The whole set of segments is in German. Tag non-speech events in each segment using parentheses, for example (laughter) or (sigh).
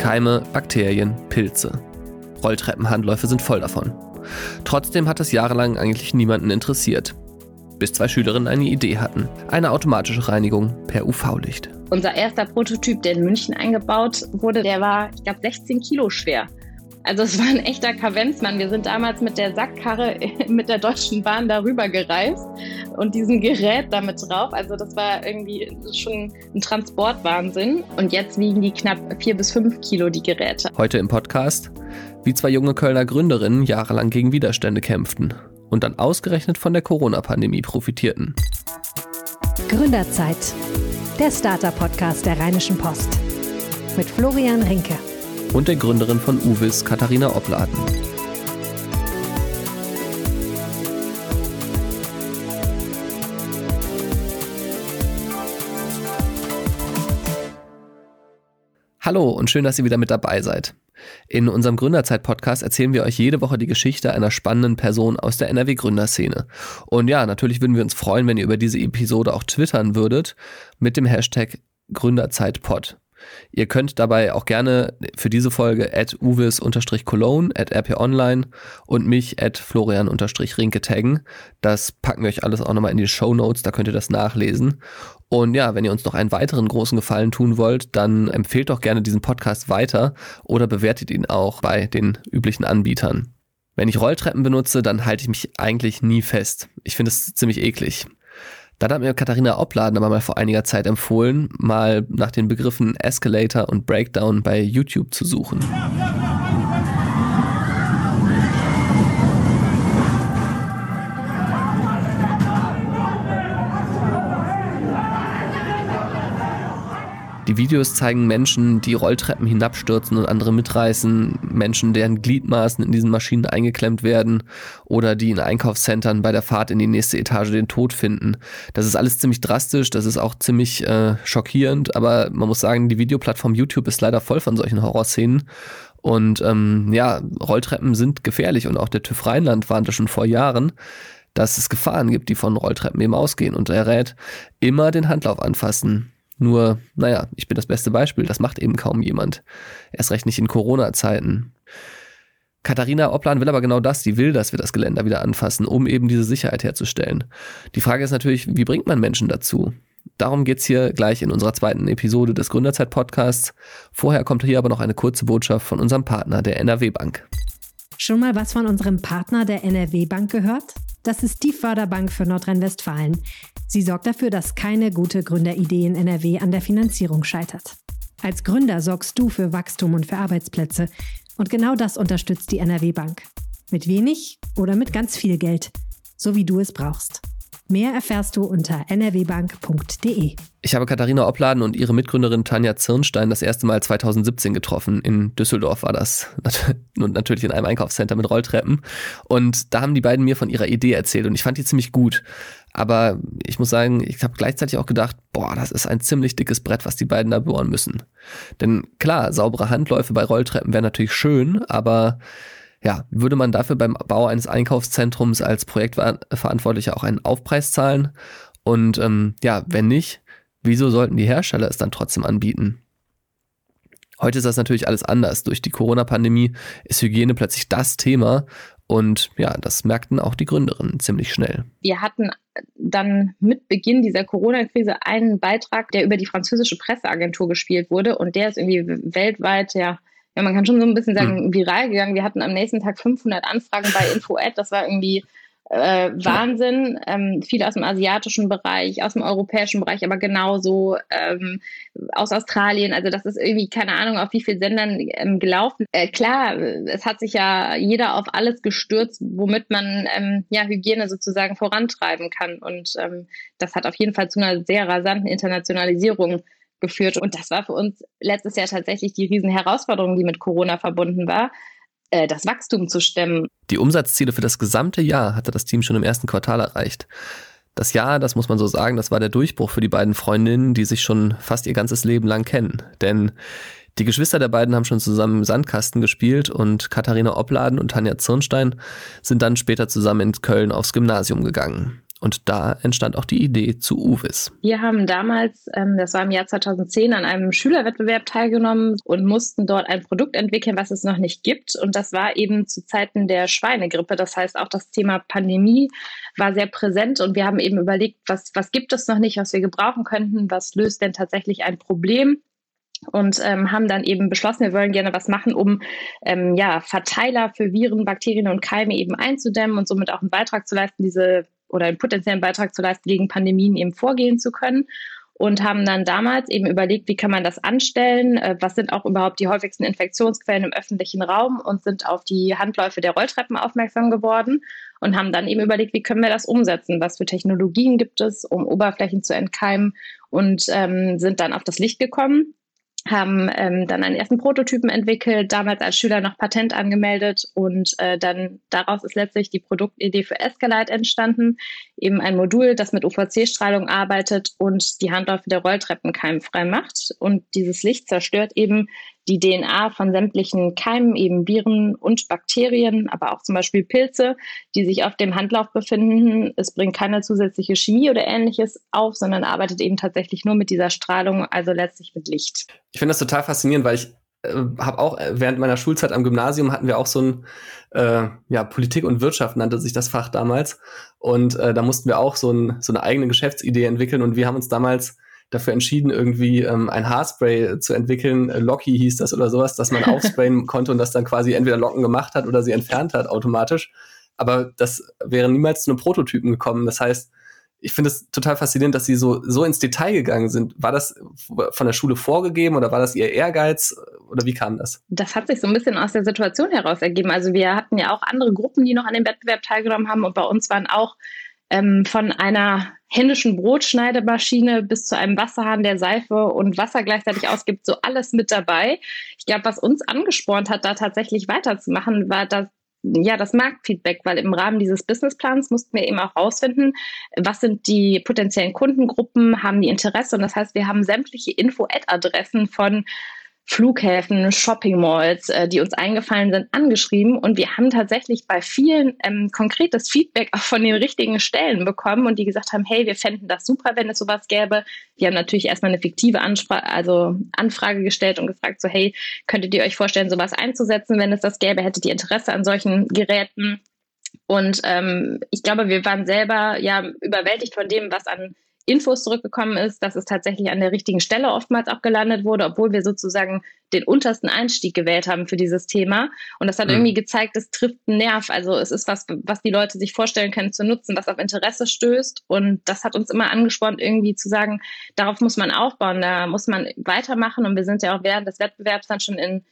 Keime, Bakterien, Pilze. Rolltreppenhandläufe sind voll davon. Trotzdem hat es jahrelang eigentlich niemanden interessiert. Bis zwei Schülerinnen eine Idee hatten. Eine automatische Reinigung per UV-Licht. Unser erster Prototyp, der in München eingebaut wurde, der war, ich glaube, 16 Kilo schwer. Also es war ein echter Kavenzmann. Wir sind damals mit der Sackkarre (laughs) mit der Deutschen Bahn darüber gereist und diesem Gerät damit drauf. Also das war irgendwie schon ein Transportwahnsinn. Und jetzt wiegen die knapp vier bis fünf Kilo, die Geräte. Heute im Podcast, wie zwei junge Kölner Gründerinnen jahrelang gegen Widerstände kämpften und dann ausgerechnet von der Corona-Pandemie profitierten. Gründerzeit, der Starter-Podcast der Rheinischen Post mit Florian Rinke und der Gründerin von Uvis, Katharina Opladen. Hallo und schön, dass ihr wieder mit dabei seid. In unserem Gründerzeit-Podcast erzählen wir euch jede Woche die Geschichte einer spannenden Person aus der NRW-Gründerszene. Und ja, natürlich würden wir uns freuen, wenn ihr über diese Episode auch twittern würdet mit dem Hashtag GründerzeitPod. Ihr könnt dabei auch gerne für diese Folge at uvis-cologne, at rponline und mich at florian-rinke taggen. Das packen wir euch alles auch nochmal in die Show Notes, da könnt ihr das nachlesen. Und ja, wenn ihr uns noch einen weiteren großen Gefallen tun wollt, dann empfehlt doch gerne diesen Podcast weiter oder bewertet ihn auch bei den üblichen Anbietern. Wenn ich Rolltreppen benutze, dann halte ich mich eigentlich nie fest. Ich finde es ziemlich eklig. Dann hat mir Katharina Opladen aber mal vor einiger Zeit empfohlen, mal nach den Begriffen Escalator und Breakdown bei YouTube zu suchen. Die Videos zeigen Menschen, die Rolltreppen hinabstürzen und andere mitreißen, Menschen, deren Gliedmaßen in diesen Maschinen eingeklemmt werden oder die in Einkaufszentren bei der Fahrt in die nächste Etage den Tod finden. Das ist alles ziemlich drastisch, das ist auch ziemlich äh, schockierend, aber man muss sagen, die Videoplattform YouTube ist leider voll von solchen Horrorszenen. Und ähm, ja, Rolltreppen sind gefährlich und auch der TÜV Rheinland warnte schon vor Jahren, dass es Gefahren gibt, die von Rolltreppen eben ausgehen. Und er rät, immer den Handlauf anfassen. Nur, naja, ich bin das beste Beispiel, das macht eben kaum jemand. Erst recht nicht in Corona-Zeiten. Katharina Opplan will aber genau das, die will, dass wir das Geländer wieder anfassen, um eben diese Sicherheit herzustellen. Die Frage ist natürlich, wie bringt man Menschen dazu? Darum geht's hier gleich in unserer zweiten Episode des Gründerzeit-Podcasts. Vorher kommt hier aber noch eine kurze Botschaft von unserem Partner, der NRW Bank. Schon mal was von unserem Partner der NRW Bank gehört? Das ist die Förderbank für Nordrhein-Westfalen. Sie sorgt dafür, dass keine gute Gründeridee in NRW an der Finanzierung scheitert. Als Gründer sorgst du für Wachstum und für Arbeitsplätze. Und genau das unterstützt die NRW Bank. Mit wenig oder mit ganz viel Geld. So wie du es brauchst. Mehr erfährst du unter nrwbank.de. Ich habe Katharina Opladen und ihre Mitgründerin Tanja Zirnstein das erste Mal 2017 getroffen. In Düsseldorf war das. (laughs) Und natürlich in einem Einkaufscenter mit Rolltreppen. Und da haben die beiden mir von ihrer Idee erzählt und ich fand die ziemlich gut. Aber ich muss sagen, ich habe gleichzeitig auch gedacht, boah, das ist ein ziemlich dickes Brett, was die beiden da bohren müssen. Denn klar, saubere Handläufe bei Rolltreppen wären natürlich schön, aber ja, würde man dafür beim Bau eines Einkaufszentrums als Projektverantwortlicher auch einen Aufpreis zahlen? Und ähm, ja, wenn nicht, wieso sollten die Hersteller es dann trotzdem anbieten? Heute ist das natürlich alles anders. Durch die Corona-Pandemie ist Hygiene plötzlich das Thema und ja, das merkten auch die Gründerinnen ziemlich schnell. Wir hatten dann mit Beginn dieser Corona-Krise einen Beitrag, der über die französische Presseagentur gespielt wurde und der ist irgendwie weltweit ja ja, man kann schon so ein bisschen sagen, mhm. viral gegangen. Wir hatten am nächsten Tag 500 Anfragen bei InfoAd. Das war irgendwie äh, Wahnsinn. Ähm, viele aus dem asiatischen Bereich, aus dem europäischen Bereich, aber genauso ähm, aus Australien. Also das ist irgendwie keine Ahnung, auf wie vielen Sendern ähm, gelaufen. Äh, klar, es hat sich ja jeder auf alles gestürzt, womit man ähm, ja Hygiene sozusagen vorantreiben kann. Und ähm, das hat auf jeden Fall zu einer sehr rasanten Internationalisierung geführt. Und das war für uns letztes Jahr tatsächlich die Riesenherausforderung, die mit Corona verbunden war, äh, das Wachstum zu stemmen. Die Umsatzziele für das gesamte Jahr hatte das Team schon im ersten Quartal erreicht. Das Jahr, das muss man so sagen, das war der Durchbruch für die beiden Freundinnen, die sich schon fast ihr ganzes Leben lang kennen. Denn die Geschwister der beiden haben schon zusammen im Sandkasten gespielt und Katharina Opladen und Tanja Zirnstein sind dann später zusammen in Köln aufs Gymnasium gegangen. Und da entstand auch die Idee zu Uvis. Wir haben damals, ähm, das war im Jahr 2010, an einem Schülerwettbewerb teilgenommen und mussten dort ein Produkt entwickeln, was es noch nicht gibt. Und das war eben zu Zeiten der Schweinegrippe. Das heißt, auch das Thema Pandemie war sehr präsent und wir haben eben überlegt, was, was gibt es noch nicht, was wir gebrauchen könnten, was löst denn tatsächlich ein Problem und ähm, haben dann eben beschlossen, wir wollen gerne was machen, um ähm, ja, Verteiler für Viren, Bakterien und Keime eben einzudämmen und somit auch einen Beitrag zu leisten, diese oder einen potenziellen Beitrag zu leisten, gegen Pandemien eben vorgehen zu können. Und haben dann damals eben überlegt, wie kann man das anstellen, äh, was sind auch überhaupt die häufigsten Infektionsquellen im öffentlichen Raum und sind auf die Handläufe der Rolltreppen aufmerksam geworden und haben dann eben überlegt, wie können wir das umsetzen, was für Technologien gibt es, um Oberflächen zu entkeimen? Und ähm, sind dann auf das Licht gekommen haben ähm, dann einen ersten Prototypen entwickelt, damals als Schüler noch Patent angemeldet und äh, dann daraus ist letztlich die Produktidee für Escalite entstanden, eben ein Modul, das mit UVC-Strahlung arbeitet und die Handläufe der Rolltreppen keimfrei macht. Und dieses Licht zerstört eben die DNA von sämtlichen Keimen, eben Viren und Bakterien, aber auch zum Beispiel Pilze, die sich auf dem Handlauf befinden. Es bringt keine zusätzliche Chemie oder ähnliches auf, sondern arbeitet eben tatsächlich nur mit dieser Strahlung, also letztlich mit Licht. Ich finde das total faszinierend, weil ich äh, habe auch äh, während meiner Schulzeit am Gymnasium hatten wir auch so ein äh, ja Politik und Wirtschaft nannte sich das Fach damals und äh, da mussten wir auch so, ein, so eine eigene Geschäftsidee entwickeln und wir haben uns damals dafür entschieden, irgendwie ähm, ein Haarspray zu entwickeln. Äh, Locky hieß das oder sowas, dass man aufsprayen (laughs) konnte und das dann quasi entweder Locken gemacht hat oder sie entfernt hat automatisch. Aber das wäre niemals zu einem Prototypen gekommen. Das heißt, ich finde es total faszinierend, dass sie so, so ins Detail gegangen sind. War das von der Schule vorgegeben oder war das ihr Ehrgeiz oder wie kam das? Das hat sich so ein bisschen aus der Situation heraus ergeben. Also wir hatten ja auch andere Gruppen, die noch an dem Wettbewerb teilgenommen haben und bei uns waren auch ähm, von einer händischen Brotschneidemaschine bis zu einem Wasserhahn, der Seife und Wasser gleichzeitig ausgibt, so alles mit dabei. Ich glaube, was uns angespornt hat, da tatsächlich weiterzumachen, war das, ja, das Marktfeedback, weil im Rahmen dieses Businessplans mussten wir eben auch rausfinden, was sind die potenziellen Kundengruppen, haben die Interesse und das heißt, wir haben sämtliche Info-Ad-Adressen von Flughäfen, Shopping Malls, äh, die uns eingefallen sind, angeschrieben. Und wir haben tatsächlich bei vielen ähm, konkretes Feedback auch von den richtigen Stellen bekommen und die gesagt haben, hey, wir fänden das super, wenn es sowas gäbe. Die haben natürlich erstmal eine fiktive Anspra also Anfrage gestellt und gefragt, so, hey, könntet ihr euch vorstellen, sowas einzusetzen, wenn es das gäbe? Hättet ihr Interesse an solchen Geräten? Und ähm, ich glaube, wir waren selber ja überwältigt von dem, was an Infos zurückgekommen ist, dass es tatsächlich an der richtigen Stelle oftmals auch gelandet wurde, obwohl wir sozusagen den untersten Einstieg gewählt haben für dieses Thema. Und das hat mhm. irgendwie gezeigt, es trifft einen Nerv. Also es ist was, was die Leute sich vorstellen können zu nutzen, was auf Interesse stößt. Und das hat uns immer angespornt, irgendwie zu sagen, darauf muss man aufbauen, da muss man weitermachen. Und wir sind ja auch während des Wettbewerbs dann schon in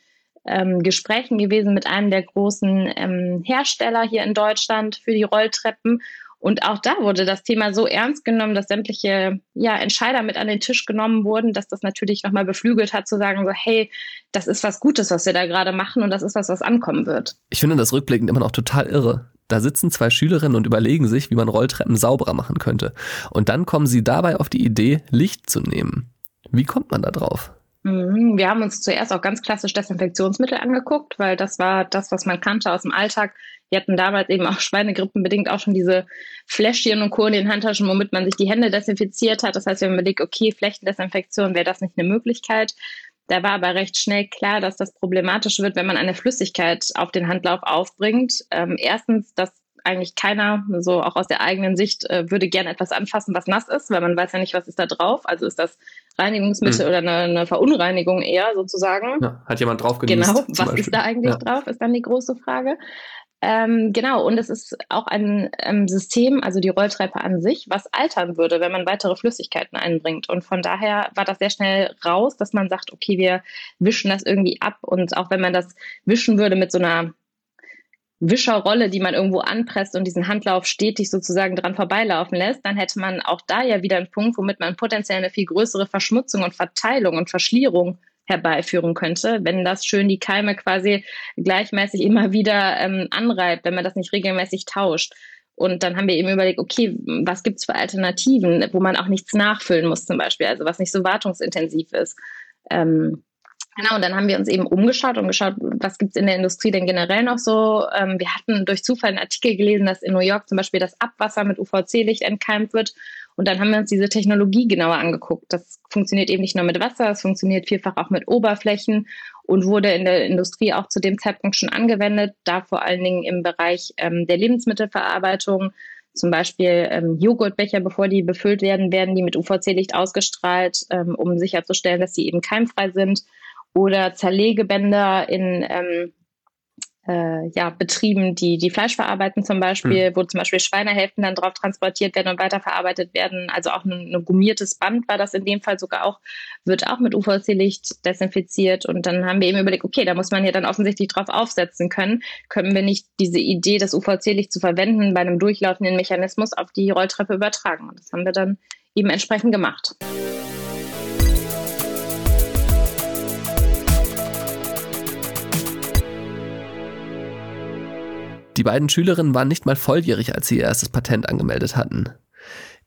ähm, Gesprächen gewesen mit einem der großen ähm, Hersteller hier in Deutschland für die Rolltreppen. Und auch da wurde das Thema so ernst genommen, dass sämtliche ja, Entscheider mit an den Tisch genommen wurden, dass das natürlich nochmal beflügelt hat, zu sagen, so, hey, das ist was Gutes, was wir da gerade machen und das ist was, was ankommen wird. Ich finde das rückblickend immer noch total irre. Da sitzen zwei Schülerinnen und überlegen sich, wie man Rolltreppen sauberer machen könnte. Und dann kommen sie dabei auf die Idee, Licht zu nehmen. Wie kommt man da drauf? Mhm. Wir haben uns zuerst auch ganz klassisch Desinfektionsmittel angeguckt, weil das war das, was man kannte aus dem Alltag. Wir hatten damals eben auch schweinegrippenbedingt auch schon diese Fläschchen und Co. in den Handtaschen, womit man sich die Hände desinfiziert hat. Das heißt, wir haben überlegt, okay, Flächendesinfektion, wäre das nicht eine Möglichkeit? Da war aber recht schnell klar, dass das problematisch wird, wenn man eine Flüssigkeit auf den Handlauf aufbringt. Ähm, erstens, dass eigentlich keiner, so auch aus der eigenen Sicht, äh, würde gerne etwas anfassen, was nass ist, weil man weiß ja nicht, was ist da drauf. Also ist das Reinigungsmittel mhm. oder eine, eine, Verunreinigung eher sozusagen. Ja, hat jemand drauf genießt, Genau, was Beispiel. ist da eigentlich ja. drauf, ist dann die große Frage. Ähm, genau, und es ist auch ein ähm, System, also die Rolltreppe an sich, was altern würde, wenn man weitere Flüssigkeiten einbringt. Und von daher war das sehr schnell raus, dass man sagt, okay, wir wischen das irgendwie ab. Und auch wenn man das wischen würde mit so einer Wischerrolle, die man irgendwo anpresst und diesen Handlauf stetig sozusagen dran vorbeilaufen lässt, dann hätte man auch da ja wieder einen Punkt, womit man potenziell eine viel größere Verschmutzung und Verteilung und Verschlierung herbeiführen könnte, wenn das schön die Keime quasi gleichmäßig immer wieder ähm, anreibt, wenn man das nicht regelmäßig tauscht. Und dann haben wir eben überlegt, okay, was gibt's für Alternativen, wo man auch nichts nachfüllen muss zum Beispiel, also was nicht so wartungsintensiv ist. Ähm, Genau, und dann haben wir uns eben umgeschaut und geschaut, was gibt es in der Industrie denn generell noch so. Ähm, wir hatten durch Zufall einen Artikel gelesen, dass in New York zum Beispiel das Abwasser mit UVC-Licht entkeimt wird. Und dann haben wir uns diese Technologie genauer angeguckt. Das funktioniert eben nicht nur mit Wasser, es funktioniert vielfach auch mit Oberflächen und wurde in der Industrie auch zu dem Zeitpunkt schon angewendet, da vor allen Dingen im Bereich ähm, der Lebensmittelverarbeitung. Zum Beispiel ähm, Joghurtbecher, bevor die befüllt werden, werden die mit UVC-Licht ausgestrahlt, ähm, um sicherzustellen, dass sie eben keimfrei sind oder Zerlegebänder in ähm, äh, ja, Betrieben, die, die Fleisch verarbeiten zum Beispiel, mhm. wo zum Beispiel Schweinehälften dann drauf transportiert werden und weiterverarbeitet werden. Also auch ein, ein gummiertes Band war das in dem Fall sogar auch, wird auch mit UVC-Licht desinfiziert. Und dann haben wir eben überlegt, okay, da muss man ja dann offensichtlich drauf aufsetzen können. Können wir nicht diese Idee, das UVC-Licht zu verwenden, bei einem durchlaufenden Mechanismus auf die Rolltreppe übertragen? Und das haben wir dann eben entsprechend gemacht. Die beiden Schülerinnen waren nicht mal volljährig, als sie ihr erstes Patent angemeldet hatten.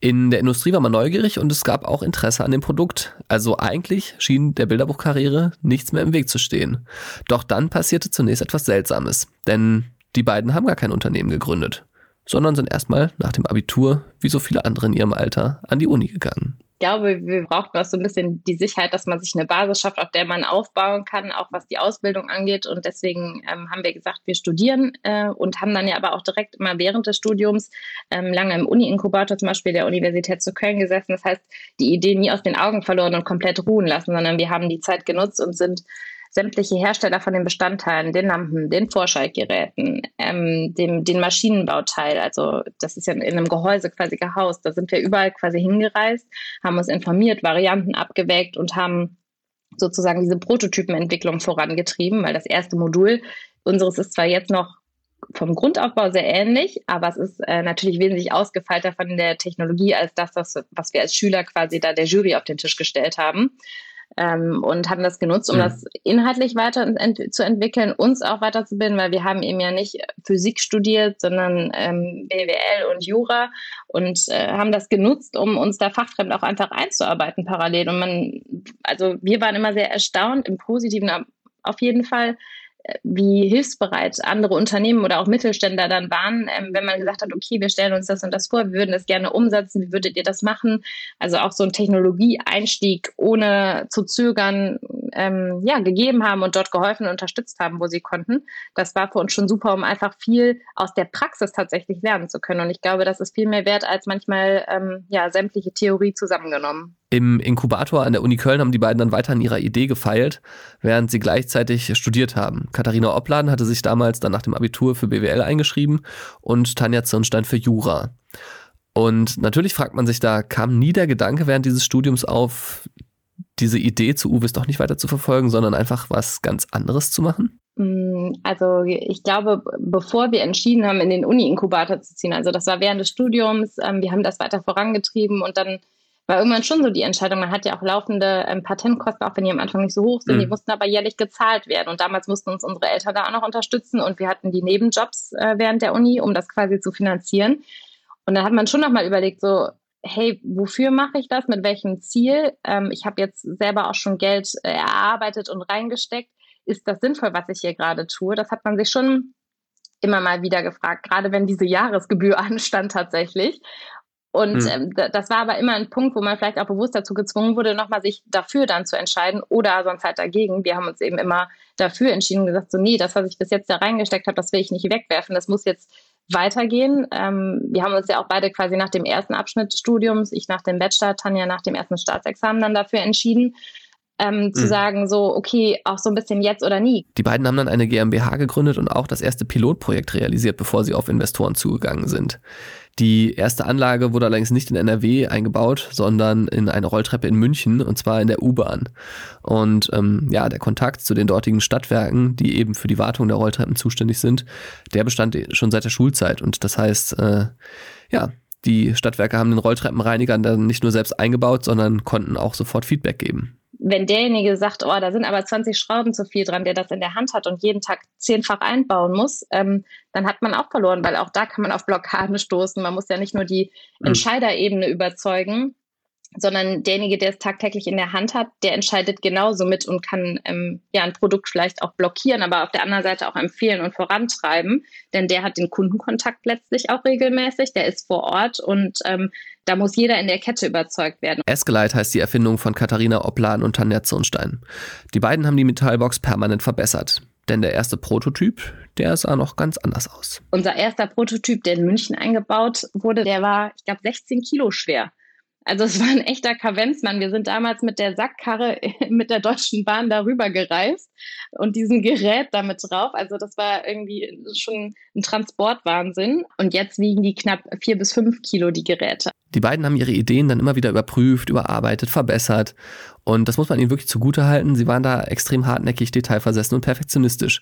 In der Industrie war man neugierig und es gab auch Interesse an dem Produkt. Also eigentlich schien der Bilderbuchkarriere nichts mehr im Weg zu stehen. Doch dann passierte zunächst etwas Seltsames, denn die beiden haben gar kein Unternehmen gegründet, sondern sind erstmal nach dem Abitur, wie so viele andere in ihrem Alter, an die Uni gegangen glaube, wir brauchen auch so ein bisschen die Sicherheit, dass man sich eine Basis schafft, auf der man aufbauen kann, auch was die Ausbildung angeht. Und deswegen ähm, haben wir gesagt, wir studieren äh, und haben dann ja aber auch direkt immer während des Studiums ähm, lange im Uni-Inkubator zum Beispiel der Universität zu Köln gesessen. Das heißt, die Idee nie aus den Augen verloren und komplett ruhen lassen, sondern wir haben die Zeit genutzt und sind sämtliche Hersteller von den Bestandteilen, den Lampen, den Vorschaltgeräten, ähm, dem, den Maschinenbauteil, also das ist ja in einem Gehäuse quasi gehaust, da sind wir überall quasi hingereist, haben uns informiert, Varianten abgewägt und haben sozusagen diese Prototypenentwicklung vorangetrieben, weil das erste Modul unseres ist zwar jetzt noch vom Grundaufbau sehr ähnlich, aber es ist äh, natürlich wesentlich ausgefeilter von der Technologie als das, was, was wir als Schüler quasi da der Jury auf den Tisch gestellt haben ähm, und haben das genutzt, um mhm. das inhaltlich weiter zu entwickeln, uns auch weiterzubilden, weil wir haben eben ja nicht Physik studiert, sondern ähm, BWL und Jura und äh, haben das genutzt, um uns da fachfremd auch einfach einzuarbeiten parallel. Und man, also wir waren immer sehr erstaunt, im Positiven auf jeden Fall, wie hilfsbereit andere Unternehmen oder auch Mittelständler dann waren, ähm, wenn man gesagt hat, okay, wir stellen uns das und das vor, wir würden das gerne umsetzen, wie würdet ihr das machen? Also auch so ein Technologieeinstieg ohne zu zögern, ähm, ja, gegeben haben und dort geholfen und unterstützt haben, wo sie konnten. Das war für uns schon super, um einfach viel aus der Praxis tatsächlich lernen zu können. Und ich glaube, das ist viel mehr wert als manchmal ähm, ja, sämtliche Theorie zusammengenommen. Im Inkubator an der Uni Köln haben die beiden dann weiter an ihrer Idee gefeilt, während sie gleichzeitig studiert haben. Katharina Opladen hatte sich damals dann nach dem Abitur für BWL eingeschrieben und Tanja Zirnstein für Jura. Und natürlich fragt man sich da, kam nie der Gedanke während dieses Studiums auf, diese Idee zu Uwes doch nicht weiter zu verfolgen, sondern einfach was ganz anderes zu machen? Mm, also ich glaube, bevor wir entschieden haben, in den Uni-Inkubator zu ziehen, also das war während des Studiums, ähm, wir haben das weiter vorangetrieben und dann war irgendwann schon so die Entscheidung, man hat ja auch laufende ähm, Patentkosten, auch wenn die am Anfang nicht so hoch sind, mhm. die mussten aber jährlich gezahlt werden. Und damals mussten uns unsere Eltern da auch noch unterstützen und wir hatten die Nebenjobs äh, während der Uni, um das quasi zu finanzieren. Und da hat man schon nochmal überlegt, so, hey, wofür mache ich das? Mit welchem Ziel? Ähm, ich habe jetzt selber auch schon Geld äh, erarbeitet und reingesteckt. Ist das sinnvoll, was ich hier gerade tue? Das hat man sich schon immer mal wieder gefragt, gerade wenn diese Jahresgebühr (laughs) anstand tatsächlich. Und mhm. ähm, das war aber immer ein Punkt, wo man vielleicht auch bewusst dazu gezwungen wurde, nochmal sich dafür dann zu entscheiden oder sonst halt dagegen. Wir haben uns eben immer dafür entschieden und gesagt, so nee, das, was ich bis jetzt da reingesteckt habe, das will ich nicht wegwerfen, das muss jetzt weitergehen. Ähm, wir haben uns ja auch beide quasi nach dem ersten Abschnitt des Studiums, ich nach dem Bachelor, Tanja nach dem ersten Staatsexamen dann dafür entschieden, ähm, zu mhm. sagen, so, okay, auch so ein bisschen jetzt oder nie. Die beiden haben dann eine GmbH gegründet und auch das erste Pilotprojekt realisiert, bevor sie auf Investoren zugegangen sind. Die erste Anlage wurde allerdings nicht in NRW eingebaut, sondern in eine Rolltreppe in München und zwar in der U-Bahn. Und ähm, ja, der Kontakt zu den dortigen Stadtwerken, die eben für die Wartung der Rolltreppen zuständig sind, der bestand schon seit der Schulzeit. Und das heißt, äh, ja, die Stadtwerke haben den Rolltreppenreiniger dann nicht nur selbst eingebaut, sondern konnten auch sofort Feedback geben wenn derjenige sagt, oh, da sind aber 20 Schrauben zu viel dran, der das in der Hand hat und jeden Tag zehnfach einbauen muss, ähm, dann hat man auch verloren, weil auch da kann man auf Blockaden stoßen. Man muss ja nicht nur die mhm. Entscheiderebene überzeugen, sondern derjenige, der es tagtäglich in der Hand hat, der entscheidet genauso mit und kann ähm, ja ein Produkt vielleicht auch blockieren, aber auf der anderen Seite auch empfehlen und vorantreiben, denn der hat den Kundenkontakt letztlich auch regelmäßig, der ist vor Ort und ähm, da muss jeder in der Kette überzeugt werden. Escalite heißt die Erfindung von Katharina Oplan und Tanja Zirnstein. Die beiden haben die Metallbox permanent verbessert. Denn der erste Prototyp, der sah noch ganz anders aus. Unser erster Prototyp, der in München eingebaut wurde, der war, ich glaube, 16 Kilo schwer. Also es war ein echter Kavenzmann. Wir sind damals mit der Sackkarre mit der Deutschen Bahn darüber gereist und diesem Gerät damit drauf. Also das war irgendwie schon ein Transportwahnsinn. Und jetzt wiegen die knapp vier bis fünf Kilo, die Geräte. Die beiden haben ihre Ideen dann immer wieder überprüft, überarbeitet, verbessert. Und das muss man ihnen wirklich zugutehalten. Sie waren da extrem hartnäckig, detailversessen und perfektionistisch.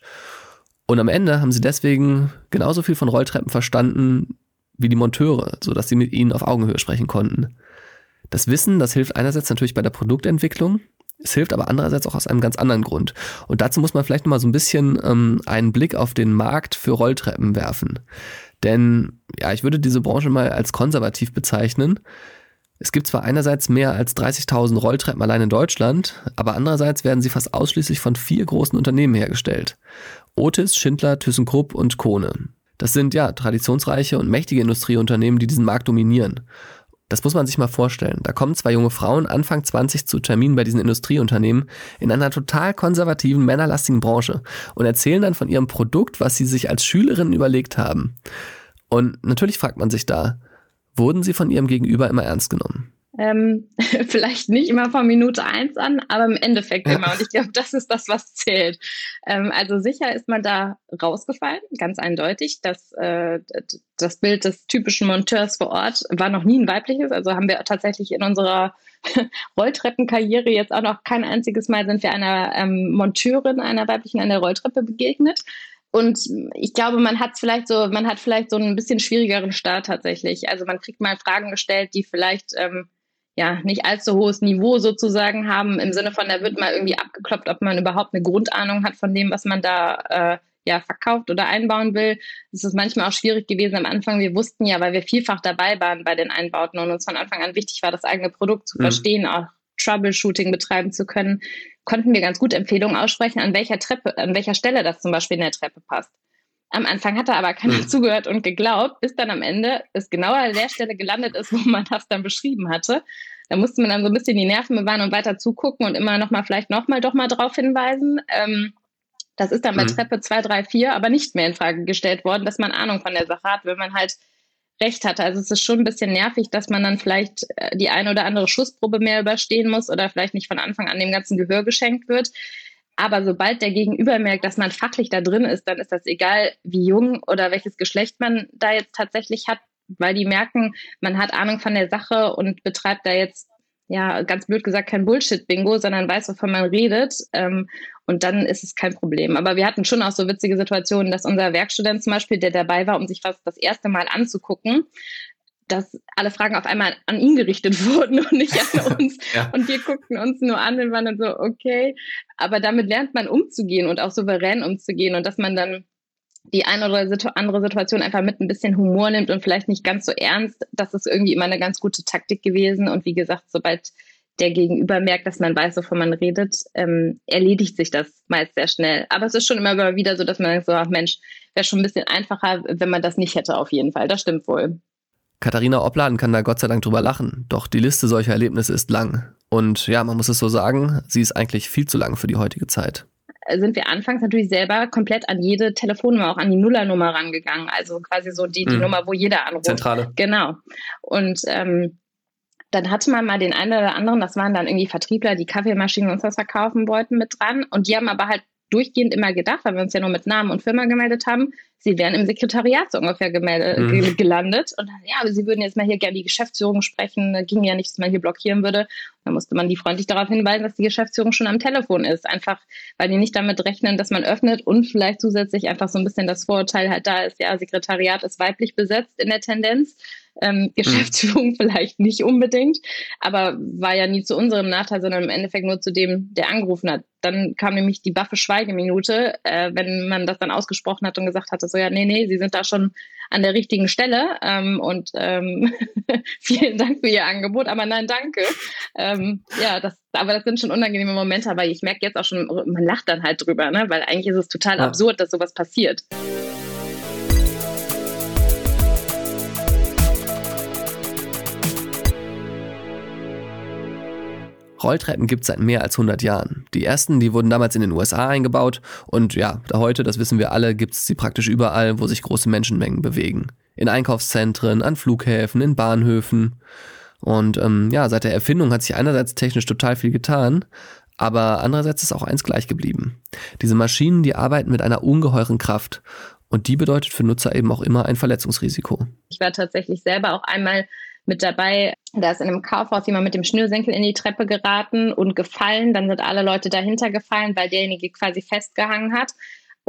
Und am Ende haben sie deswegen genauso viel von Rolltreppen verstanden wie die Monteure, sodass sie mit ihnen auf Augenhöhe sprechen konnten. Das Wissen, das hilft einerseits natürlich bei der Produktentwicklung, es hilft aber andererseits auch aus einem ganz anderen Grund. Und dazu muss man vielleicht nochmal so ein bisschen ähm, einen Blick auf den Markt für Rolltreppen werfen. Denn ja, ich würde diese Branche mal als konservativ bezeichnen. Es gibt zwar einerseits mehr als 30.000 Rolltreppen allein in Deutschland, aber andererseits werden sie fast ausschließlich von vier großen Unternehmen hergestellt. Otis, Schindler, ThyssenKrupp und Kone. Das sind ja traditionsreiche und mächtige Industrieunternehmen, die diesen Markt dominieren. Das muss man sich mal vorstellen. Da kommen zwei junge Frauen Anfang 20 zu Terminen bei diesen Industrieunternehmen in einer total konservativen, männerlastigen Branche und erzählen dann von ihrem Produkt, was sie sich als Schülerin überlegt haben. Und natürlich fragt man sich da, wurden sie von ihrem Gegenüber immer ernst genommen? Ähm, (laughs) vielleicht nicht immer von Minute eins an, aber im Endeffekt ja. immer. Und ich glaube, das ist das, was zählt. Ähm, also sicher ist man da rausgefallen, ganz eindeutig. Das, äh, das Bild des typischen Monteurs vor Ort war noch nie ein weibliches. Also haben wir tatsächlich in unserer (laughs) Rolltreppenkarriere jetzt auch noch kein einziges Mal sind wir einer ähm, Monteurin, einer weiblichen an der Rolltreppe begegnet. Und ich glaube, man hat vielleicht so, man hat vielleicht so ein bisschen schwierigeren Start tatsächlich. Also man kriegt mal Fragen gestellt, die vielleicht ähm, ja, nicht allzu hohes Niveau sozusagen haben, im Sinne von, da wird mal irgendwie abgekloppt, ob man überhaupt eine Grundahnung hat von dem, was man da äh, ja, verkauft oder einbauen will. Es ist manchmal auch schwierig gewesen am Anfang. Wir wussten ja, weil wir vielfach dabei waren bei den Einbauten und uns von Anfang an wichtig war, das eigene Produkt zu mhm. verstehen, auch Troubleshooting betreiben zu können, konnten wir ganz gut Empfehlungen aussprechen, an welcher Treppe, an welcher Stelle das zum Beispiel in der Treppe passt. Am Anfang hat da aber keiner mhm. zugehört und geglaubt, bis dann am Ende es genau an der Stelle gelandet ist, wo man das dann beschrieben hatte. Da musste man dann so ein bisschen die Nerven bewahren und weiter zugucken und immer nochmal vielleicht nochmal doch mal drauf hinweisen. Ähm, das ist dann bei mhm. Treppe 2, 3, 4 aber nicht mehr in Frage gestellt worden, dass man Ahnung von der Sache hat, wenn man halt recht hatte. Also es ist schon ein bisschen nervig, dass man dann vielleicht äh, die eine oder andere Schussprobe mehr überstehen muss oder vielleicht nicht von Anfang an dem ganzen Gehör geschenkt wird. Aber sobald der Gegenüber merkt, dass man fachlich da drin ist, dann ist das egal, wie jung oder welches Geschlecht man da jetzt tatsächlich hat, weil die merken, man hat Ahnung von der Sache und betreibt da jetzt, ja, ganz blöd gesagt, kein Bullshit-Bingo, sondern weiß, wovon man redet. Ähm, und dann ist es kein Problem. Aber wir hatten schon auch so witzige Situationen, dass unser Werkstudent zum Beispiel, der dabei war, um sich was das erste Mal anzugucken, dass alle Fragen auf einmal an ihn gerichtet (laughs) wurden und nicht an (laughs) uns. ja. Und wir guckten uns nur an und waren dann so, okay. Aber damit lernt man umzugehen und auch souverän umzugehen und dass man dann die eine oder andere Situation einfach mit ein bisschen Humor nimmt und vielleicht nicht ganz so ernst. Das ist irgendwie immer eine ganz gute Taktik gewesen. Und wie gesagt, sobald der Gegenüber merkt, dass man weiß, wovon man redet, ähm, erledigt sich das meist sehr schnell. Aber es ist schon immer wieder so, dass man denkt so, ach Mensch, wäre schon ein bisschen einfacher, wenn man das nicht hätte, auf jeden Fall. Das stimmt wohl. Katharina Opladen kann da Gott sei Dank drüber lachen, doch die Liste solcher Erlebnisse ist lang. Und ja, man muss es so sagen, sie ist eigentlich viel zu lang für die heutige Zeit. Sind wir anfangs natürlich selber komplett an jede Telefonnummer, auch an die Nullernummer rangegangen. Also quasi so die, die mhm. Nummer, wo jeder anruft. Zentrale. Genau. Und ähm, dann hatte man mal den einen oder anderen, das waren dann irgendwie Vertriebler, die Kaffeemaschinen und was verkaufen wollten, mit dran. Und die haben aber halt durchgehend immer gedacht, weil wir uns ja nur mit Namen und Firma gemeldet haben, sie wären im Sekretariat so ungefähr gemeldet, mhm. gelandet. Und dann, ja, aber sie würden jetzt mal hier gerne die Geschäftsführung sprechen. Da ging ja nicht, dass man hier blockieren würde. Da musste man die freundlich darauf hinweisen, dass die Geschäftsführung schon am Telefon ist. Einfach, weil die nicht damit rechnen, dass man öffnet und vielleicht zusätzlich einfach so ein bisschen das Vorurteil halt da ist, ja, Sekretariat ist weiblich besetzt in der Tendenz. Ähm, mhm. Geschäftsführung (laughs) vielleicht nicht unbedingt, aber war ja nie zu unserem Nachteil, sondern im Endeffekt nur zu dem, der angerufen hat. Dann kam nämlich die baffe Schweigeminute, äh, wenn man das dann ausgesprochen hat und gesagt hatte, so ja, nee, nee, Sie sind da schon an der richtigen Stelle ähm, und ähm, (laughs) vielen Dank für Ihr Angebot, aber nein, danke. Ähm, ja, das, aber das sind schon unangenehme Momente, aber ich merke jetzt auch schon, man lacht dann halt drüber, ne? weil eigentlich ist es total ja. absurd, dass sowas passiert. Rolltreppen gibt es seit mehr als 100 Jahren. Die ersten, die wurden damals in den USA eingebaut und ja, da heute, das wissen wir alle, gibt es sie praktisch überall, wo sich große Menschenmengen bewegen. In Einkaufszentren, an Flughäfen, in Bahnhöfen. Und ähm, ja, seit der Erfindung hat sich einerseits technisch total viel getan, aber andererseits ist auch eins gleich geblieben. Diese Maschinen, die arbeiten mit einer ungeheuren Kraft und die bedeutet für Nutzer eben auch immer ein Verletzungsrisiko. Ich war tatsächlich selber auch einmal mit dabei. Da ist in einem Kaufhaus jemand mit dem Schnürsenkel in die Treppe geraten und gefallen. Dann sind alle Leute dahinter gefallen, weil derjenige quasi festgehangen hat.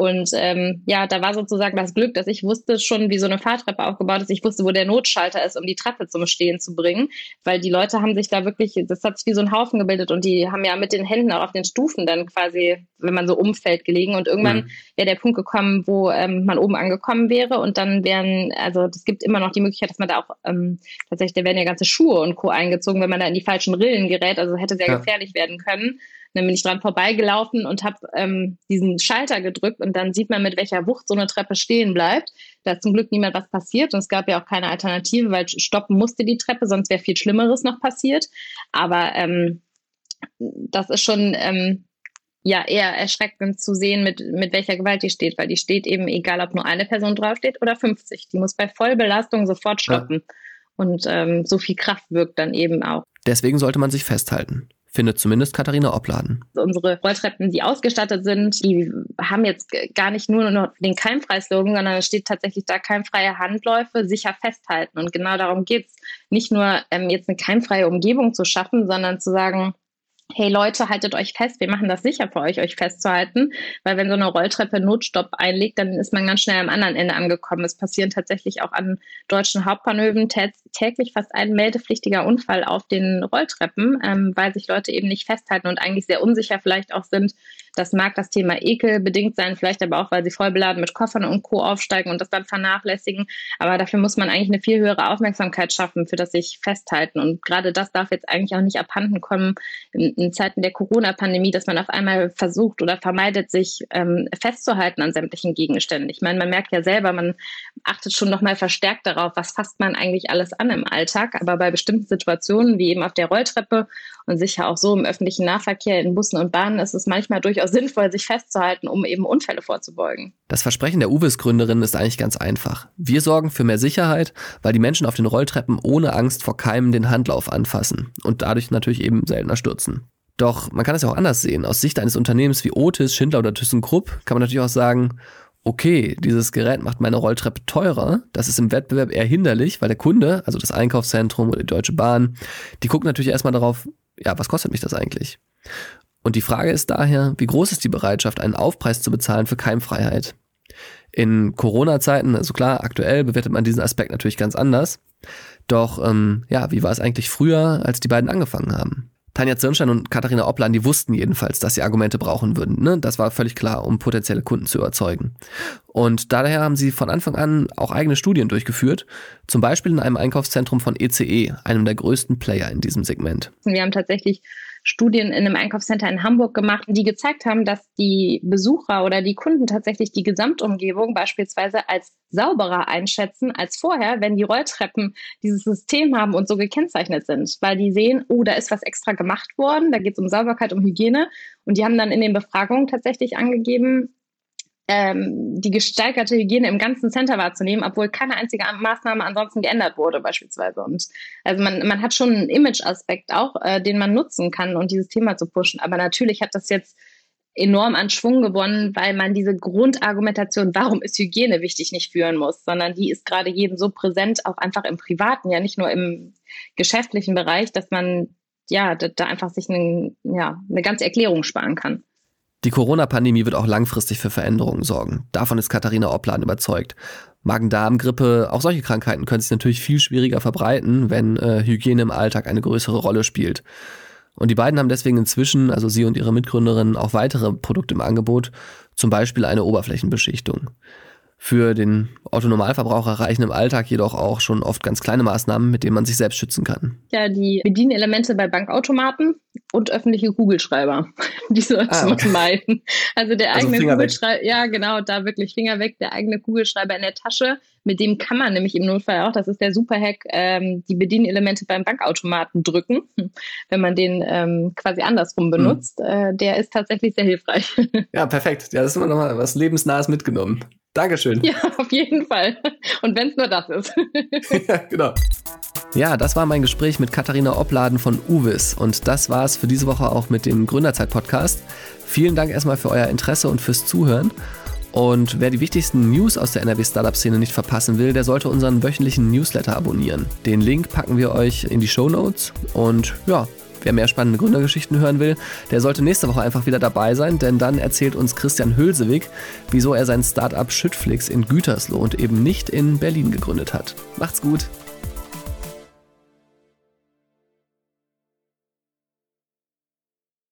Und ähm, ja, da war sozusagen das Glück, dass ich wusste schon, wie so eine Fahrtreppe aufgebaut ist. Ich wusste, wo der Notschalter ist, um die Treppe zum Stehen zu bringen. Weil die Leute haben sich da wirklich, das hat sich wie so ein Haufen gebildet und die haben ja mit den Händen auch auf den Stufen dann quasi, wenn man so umfällt, gelegen. Und irgendwann mhm. wäre der Punkt gekommen, wo ähm, man oben angekommen wäre. Und dann wären, also es gibt immer noch die Möglichkeit, dass man da auch ähm, tatsächlich, da werden ja ganze Schuhe und Co. eingezogen, wenn man da in die falschen Rillen gerät. Also hätte sehr ja. gefährlich werden können. Dann bin ich dran vorbeigelaufen und habe ähm, diesen Schalter gedrückt und dann sieht man, mit welcher Wucht so eine Treppe stehen bleibt. Da ist zum Glück niemand was passiert und es gab ja auch keine Alternative, weil stoppen musste die Treppe, sonst wäre viel Schlimmeres noch passiert. Aber ähm, das ist schon ähm, ja eher erschreckend zu sehen, mit, mit welcher Gewalt die steht, weil die steht eben, egal ob nur eine Person draufsteht oder 50. Die muss bei Vollbelastung sofort stoppen. Ja. Und ähm, so viel Kraft wirkt dann eben auch. Deswegen sollte man sich festhalten findet zumindest Katharina Opladen. Unsere Rolltreppen, die ausgestattet sind, die haben jetzt gar nicht nur noch den Keimfrei-Slogan, sondern es steht tatsächlich da keimfreie Handläufe sicher festhalten. Und genau darum geht es. Nicht nur ähm, jetzt eine keimfreie Umgebung zu schaffen, sondern zu sagen, hey Leute, haltet euch fest, wir machen das sicher für euch, euch festzuhalten, weil wenn so eine Rolltreppe Notstopp einlegt, dann ist man ganz schnell am anderen Ende angekommen. Es passieren tatsächlich auch an deutschen Hauptbahnhöfen täglich fast ein meldepflichtiger Unfall auf den Rolltreppen, ähm, weil sich Leute eben nicht festhalten und eigentlich sehr unsicher vielleicht auch sind, das mag das Thema Ekel bedingt sein, vielleicht aber auch, weil sie voll beladen mit Koffern und Co. aufsteigen und das dann vernachlässigen. Aber dafür muss man eigentlich eine viel höhere Aufmerksamkeit schaffen, für das sich festhalten. Und gerade das darf jetzt eigentlich auch nicht abhanden kommen in, in Zeiten der Corona-Pandemie, dass man auf einmal versucht oder vermeidet, sich ähm, festzuhalten an sämtlichen Gegenständen. Ich meine, man merkt ja selber, man achtet schon nochmal verstärkt darauf, was fasst man eigentlich alles an im Alltag. Aber bei bestimmten Situationen, wie eben auf der Rolltreppe und sicher auch so im öffentlichen Nahverkehr, in Bussen und Bahnen, ist es manchmal durchaus sinnvoll, sich festzuhalten, um eben Unfälle vorzubeugen. Das Versprechen der Uwes-Gründerin ist eigentlich ganz einfach. Wir sorgen für mehr Sicherheit, weil die Menschen auf den Rolltreppen ohne Angst vor Keimen den Handlauf anfassen und dadurch natürlich eben seltener stürzen. Doch man kann es ja auch anders sehen. Aus Sicht eines Unternehmens wie Otis, Schindler oder ThyssenKrupp kann man natürlich auch sagen, okay, dieses Gerät macht meine Rolltreppe teurer. Das ist im Wettbewerb eher hinderlich, weil der Kunde, also das Einkaufszentrum oder die Deutsche Bahn, die gucken natürlich erstmal darauf, ja, was kostet mich das eigentlich? Und die Frage ist daher, wie groß ist die Bereitschaft, einen Aufpreis zu bezahlen für Keimfreiheit? In Corona-Zeiten, also klar, aktuell bewertet man diesen Aspekt natürlich ganz anders. Doch ähm, ja, wie war es eigentlich früher, als die beiden angefangen haben? Tanja Zirnstein und Katharina Opplan, die wussten jedenfalls, dass sie Argumente brauchen würden. Ne? Das war völlig klar, um potenzielle Kunden zu überzeugen. Und daher haben sie von Anfang an auch eigene Studien durchgeführt, zum Beispiel in einem Einkaufszentrum von ECE, e, einem der größten Player in diesem Segment. Wir haben tatsächlich Studien in einem Einkaufscenter in Hamburg gemacht, die gezeigt haben, dass die Besucher oder die Kunden tatsächlich die Gesamtumgebung beispielsweise als sauberer einschätzen als vorher, wenn die Rolltreppen dieses System haben und so gekennzeichnet sind, weil die sehen, oh, da ist was extra gemacht worden, da geht es um Sauberkeit, um Hygiene. Und die haben dann in den Befragungen tatsächlich angegeben, ähm, die gesteigerte Hygiene im ganzen Center wahrzunehmen, obwohl keine einzige Maßnahme ansonsten geändert wurde beispielsweise. Und also man, man hat schon einen Image-Aspekt auch, äh, den man nutzen kann, um dieses Thema zu pushen. Aber natürlich hat das jetzt enorm an Schwung gewonnen, weil man diese Grundargumentation, warum ist Hygiene wichtig, nicht führen muss, sondern die ist gerade jedem so präsent, auch einfach im Privaten, ja nicht nur im geschäftlichen Bereich, dass man ja da, da einfach sich einen, ja, eine ganze Erklärung sparen kann. Die Corona-Pandemie wird auch langfristig für Veränderungen sorgen. Davon ist Katharina Opplan überzeugt. Magen-Darm-Grippe, auch solche Krankheiten können sich natürlich viel schwieriger verbreiten, wenn äh, Hygiene im Alltag eine größere Rolle spielt. Und die beiden haben deswegen inzwischen, also sie und ihre Mitgründerin, auch weitere Produkte im Angebot, zum Beispiel eine Oberflächenbeschichtung. Für den Autonormalverbraucher reichen im Alltag jedoch auch schon oft ganz kleine Maßnahmen, mit denen man sich selbst schützen kann. Ja, die Bedienelemente bei Bankautomaten und öffentliche Kugelschreiber. (laughs) Die sollte ah, okay. man meiden. Also der also eigene Kugelschreiber, ja genau, da wirklich Finger weg, der eigene Kugelschreiber in der Tasche. Mit dem kann man nämlich im Notfall auch, das ist der Superhack, ähm, die Bedienelemente beim Bankautomaten drücken, (laughs) wenn man den ähm, quasi andersrum hm. benutzt. Mhm. Äh, der ist tatsächlich sehr hilfreich. (laughs) Ja, perfekt. Ja, das ist immer noch mal was Lebensnahes mitgenommen. Dankeschön. Ja, auf jeden Fall. Und wenn es nur das ist. (laughs) ja, genau. Ja, das war mein Gespräch mit Katharina Opladen von Uvis. Und das war es für diese Woche auch mit dem Gründerzeit-Podcast. Vielen Dank erstmal für euer Interesse und fürs Zuhören. Und wer die wichtigsten News aus der NRW-Startup-Szene nicht verpassen will, der sollte unseren wöchentlichen Newsletter abonnieren. Den Link packen wir euch in die Show Notes. Und ja, Wer mehr spannende Gründergeschichten hören will, der sollte nächste Woche einfach wieder dabei sein, denn dann erzählt uns Christian Hülsewig, wieso er sein Startup Schüttflix in Gütersloh und eben nicht in Berlin gegründet hat. Macht's gut!